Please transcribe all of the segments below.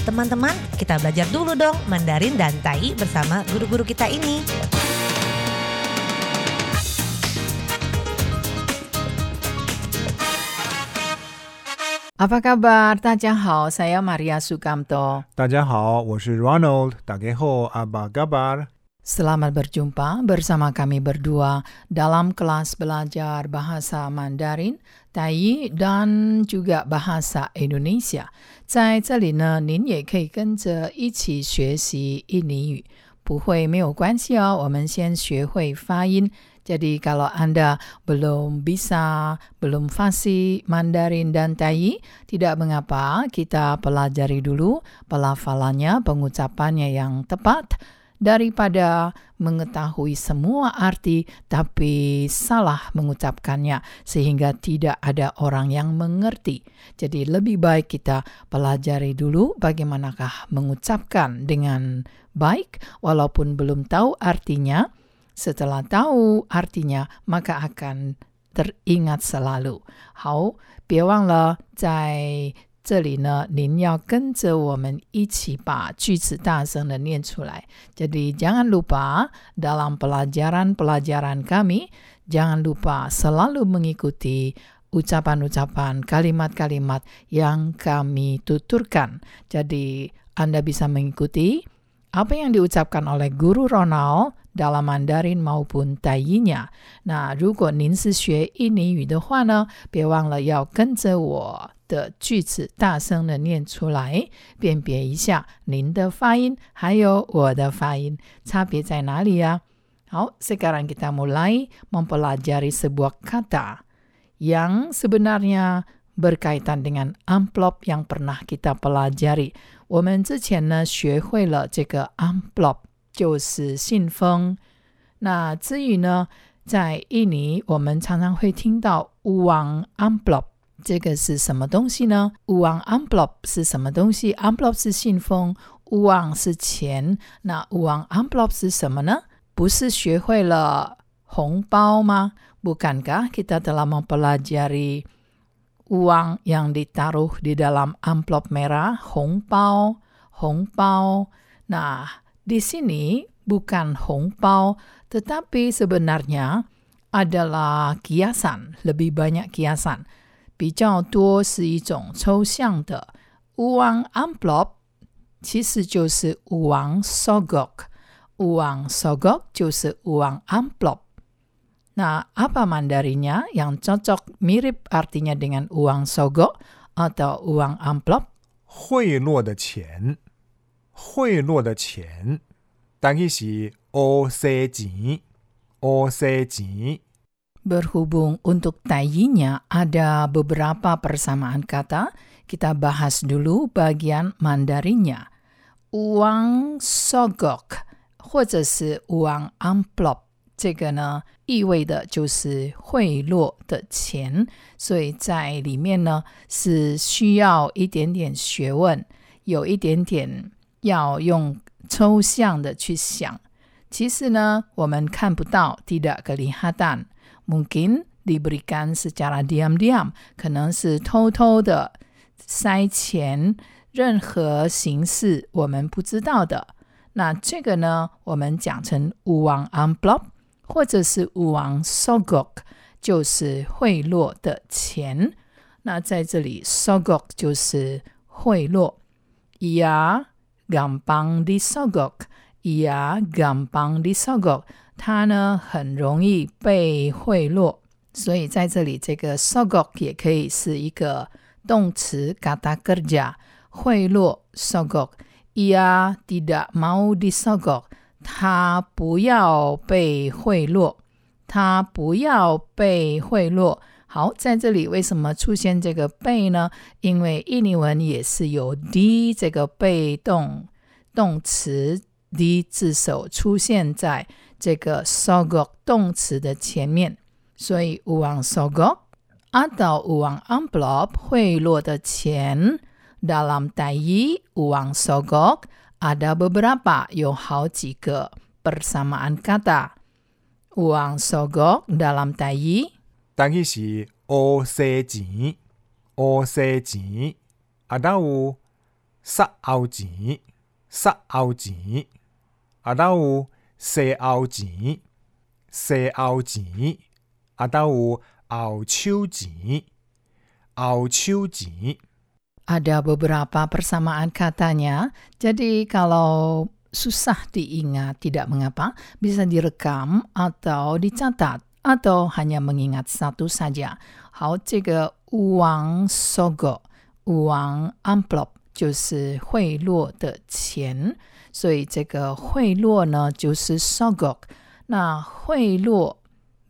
Teman-teman, kita belajar dulu dong Mandarin dan Tai bersama guru-guru kita ini. Apa kabar? Tajahau, saya Maria Sukamto. Tajahau, 我是 Ronald. Tageho, apa kabar? Selamat berjumpa bersama kami berdua dalam kelas belajar bahasa Mandarin Tai dan juga bahasa Indonesia. 在这里呢，您也可以跟着一起学习印尼语，不会没有关系哦。我们先学会发音。Jadi kalau Anda belum bisa, belum fasih Mandarin dan Tai, tidak mengapa kita pelajari dulu pelafalannya, pengucapannya yang tepat daripada mengetahui semua arti tapi salah mengucapkannya sehingga tidak ada orang yang mengerti. Jadi lebih baik kita pelajari dulu bagaimanakah mengucapkan dengan baik walaupun belum tahu artinya. Setelah tahu artinya, maka akan teringat selalu. 好，别忘了在 这里呢，您要跟着我们一起把句子大声的念出来。Jadi jangan lupa dalam pelajaran-pelajaran kami, jangan lupa selalu mengikuti ucapan-ucapan kalimat-kalimat yang kami tuturkan. Jadi Anda bisa mengikuti apa yang diucapkan oleh guru Ronald dalam Mandarin maupun 台语nya。那如果您是学印尼语的话呢，别忘了要跟着我的句子大声的念出来，辨别一下您的发音还有我的发音差别在哪里呀、好，sekarang kita mulai mempelajari sebuah kata yang sebenarnya berkaitan dengan amplop yang pernah kita pelajari。我们之前呢学会了这个 amplop 就是信封。那至于呢，在印尼我们常常会听到 uang amplop，这个是什么东西呢？uang amplop 是什么东西？amplop 是信封，uang 是钱。那 uang amplop 是什么呢？不是学会了红包吗？Bukankah kita telah mempelajari uang yang ditaruh di dalam amplop merah, hongbao, hongbao. Nah, di sini bukan hongbao, tetapi sebenarnya adalah kiasan, lebih banyak kiasan. 比较多是一种抽象的 uang amplop，其实就是 uang sogok，uang sogok 就是 uang amplop。Nah, apa mandarinya yang cocok mirip artinya dengan uang sogok atau uang amplop? 贿赂的钱， 贿赂的钱，但去是乌西钱，乌西钱。 Berhubung untuk tayinya ada beberapa persamaan kata, kita bahas dulu bagian mandarinya. Uang sogok 或者是 uang amplop 这个呢，意味的就是贿赂的钱，所以在里面呢是需要一点点学问，有一点点 要用抽象的去想。其实呢，我们看不到 tidak kelihatan。mungkin diberikan secara diam-diam，可能是偷偷的塞钱，任何形式我们不知道的。那这个呢，我们讲成 uang amplop 或者是 uang sogok，就是贿赂的钱。那在这里 sogok 就是贿赂，ia gampang disogok，ia gampang disogok。它呢很容易被贿赂，所以在这里这个 sogok 也可以是一个动词 kata kerja 贿赂 sogok。ia tidak mau disogok，他不要被贿赂，他不要被贿赂。好，在这里为什么出现这个被呢？因为印尼文也是有 d 这个被动动词 d 字首出现在这个 sogok 动词的前面，所以 uang sogok ada uang amplop 贿赂的钱 dalam tayi uang sogok ada beberapa 有好几个 bersamaan kata uang sogok dalam tayi 但去是乌西钱，乌西钱，啊，那有 杀后钱，杀后钱，啊，倒有西后钱，西后钱，啊，倒有后手钱，后手钱。 Ada beberapa persamaan katanya. Jadi kalau susah diingat tidak mengapa, bisa direkam atau dicatat atau hanya mengingat satu saja. 好，这个uang sogo, uang amplop 就是贿赂的钱，所以这个贿赂呢就是 sogok。那贿赂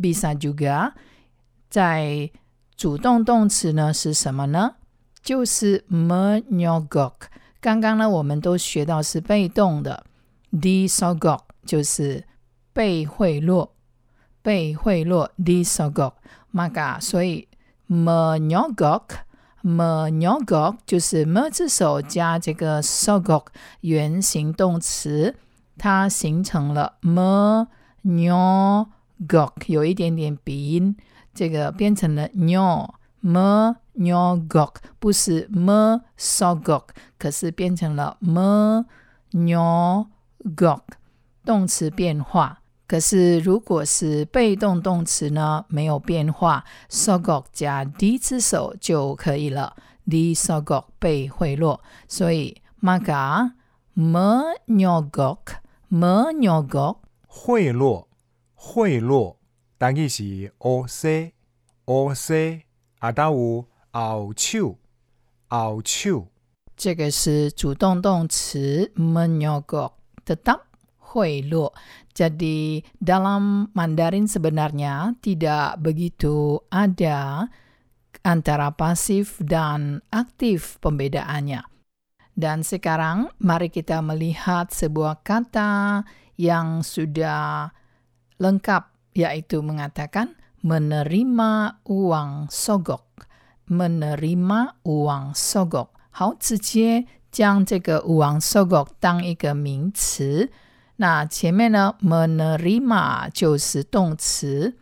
bisa juga 在主动动词呢是什么呢？就是 menyogok。刚刚呢，我们都学到是被动的，disogok 就是被贿赂， 被贿赂 disogok。maka 所以 menyogok menyogok 就是 me 字首加这个 sogok 原形动词，它形成了 menyogok，有一点点鼻音，这个变成了 nyo me nyogok 不是 me sogok，可是变成了 me nyogok，动词变化。可是如果是被动动词呢，没有变化，sogok 加 d 之首就可以了。d sogok 被贿赂，所以 maga menyogok menyogok 贿赂，贿赂，单字是 o c，o c，啊，达有后手，后手。这个是主动动词 menyogok tetap 贿赂。Jadi dalam Mandarin sebenarnya tidak begitu ada antara pasif dan aktif pembedaannya. Dan sekarang mari kita melihat sebuah kata yang sudah lengkap yaitu mengatakan menerima uang sogok. Menerima uang sogok. 好，直接将这个 uang sogok 当一个名词。 那前面呢，menerima 就是动词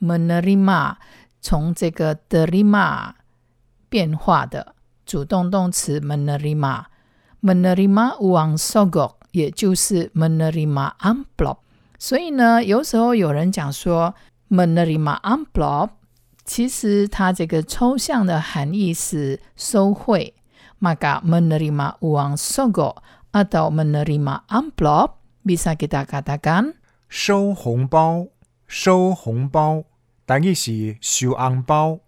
，menerima 从这个 derima 变化的主动动词 menerima，menerima uang sogok 也就是 menerima amplop。所以呢，有时候有人讲说 menerima amplop，其实它这个抽象的含义是收贿。maka menerima uang sogok atau menerima amplop bisa kita katakan 收红包，收红包，单字是收红包，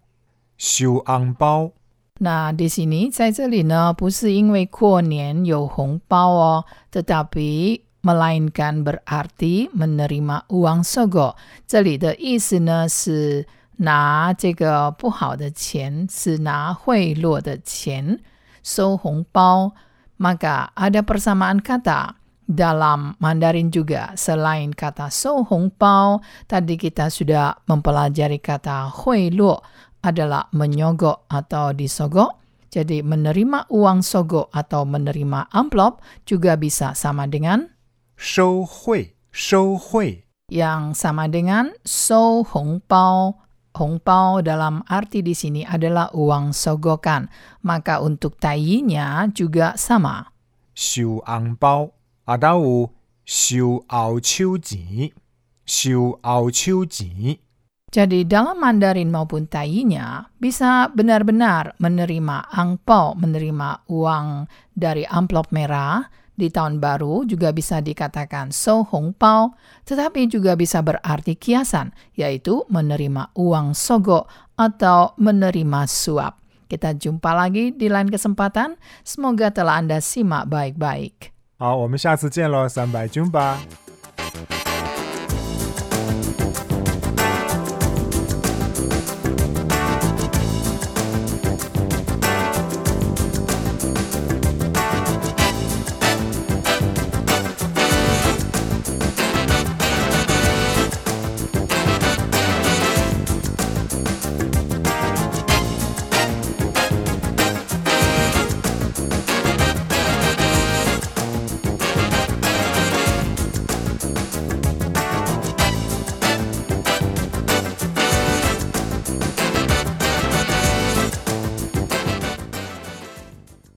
收红包。 Nah, di sini 在这里呢，不是因为过年有红包哦，tetapi melainkan berarti menerima uang sogo。这里的意思呢是拿这个不好的钱，是拿贿赂的钱，收红包。Maka ada persamaan kata dalam Mandarin juga. Selain kata sou hong pao, tadi kita sudah mempelajari kata hui luo adalah menyogok atau disogok. Jadi menerima uang sogok atau menerima amplop juga bisa sama dengan shou hui, shou hui. Yang sama dengan sou hong pao Hongpao dalam arti di sini adalah uang sogokan, maka untuk tayinya juga sama. Xiu angpao 包，啊，倒有收后手钱，收后手钱。 Jadi dalam Mandarin maupun tayinya bisa benar-benar menerima angpau, menerima uang dari amplop merah di tahun baru juga bisa dikatakan so hongpao, tetapi juga bisa berarti kiasan, yaitu menerima uang sogo atau menerima suap. Kita jumpa lagi di lain kesempatan. Semoga telah Anda simak baik-baik. 好我们下次见喽三百军吧。